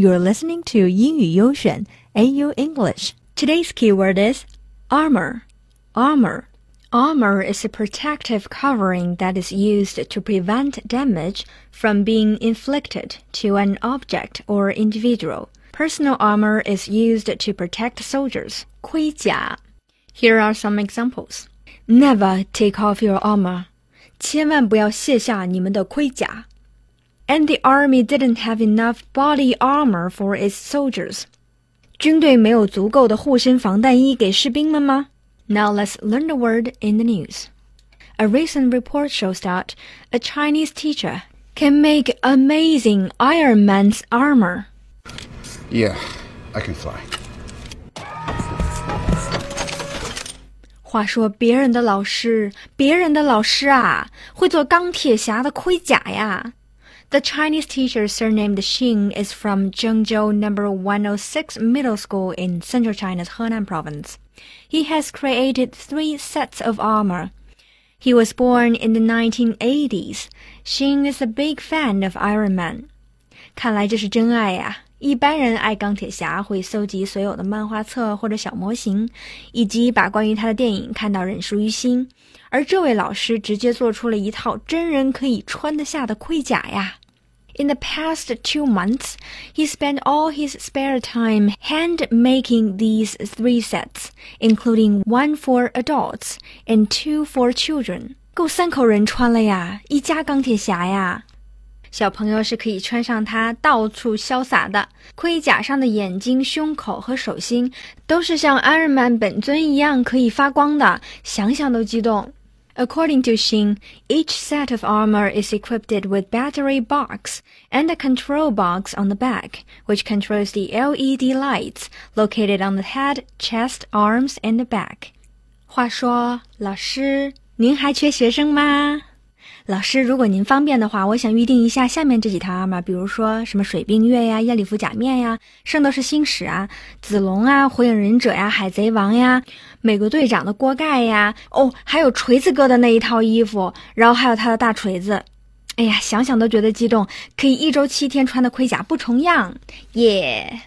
You're listening to 英语优选 AU English. Today's keyword is armor. Armor. Armor is a protective covering that is used to prevent damage from being inflicted to an object or individual. Personal armor is used to protect soldiers. 盔甲. Here are some examples. Never take off your armor. 千万不要卸下你们的盔甲。 and the army didn't have enough body armor for its soldiers. 军队没有足够的护身防弹衣给士兵们吗? Now let's learn the word in the news. A recent report shows that a Chinese teacher can make amazing Iron Man's armor. Yeah, I can fly. 话说别人的老师，别人的老师啊，会做钢铁侠的盔甲呀。 the Chinese teacher surnamed Xing is from Zhengzhou number 106 Middle School in central China's Henan province. He has created three sets of armor. He was born in the 1980s. Xing is a big fan of Iron Man. 看来这是真爱呀！一般人爱钢铁侠会搜集所有的漫画册或者小模型，以及把关于他的电影看到认熟于心。而这位老师直接做出了一套真人可以穿得下的盔甲呀 ！in the past two months, he spent all his spare time hand making these three sets, including one for adults and two for children. 够三口人穿了呀，一家钢铁侠呀！小朋友是可以穿上它，到处潇洒的。盔甲上的眼睛、胸口和手心都是像 Iron Man 本尊一样可以发光的，想想都激动。 According to Xing, each set of armor is equipped with battery box and a control box on the back, which controls the LED lights located on the head, chest, arms, and the back. 话说，老师，您还缺学生吗？老师，如果您方便的话，我想预定一下下面这几套阿玛比如说什么水冰月呀、夜里夫假面呀、圣斗士星矢啊、子龙啊、火影忍者呀、海贼王呀、美国队长的锅盖呀，哦，还有锤子哥的那一套衣服，然后还有他的大锤子。哎呀，想想都觉得激动，可以一周七天穿的盔甲不重样，耶！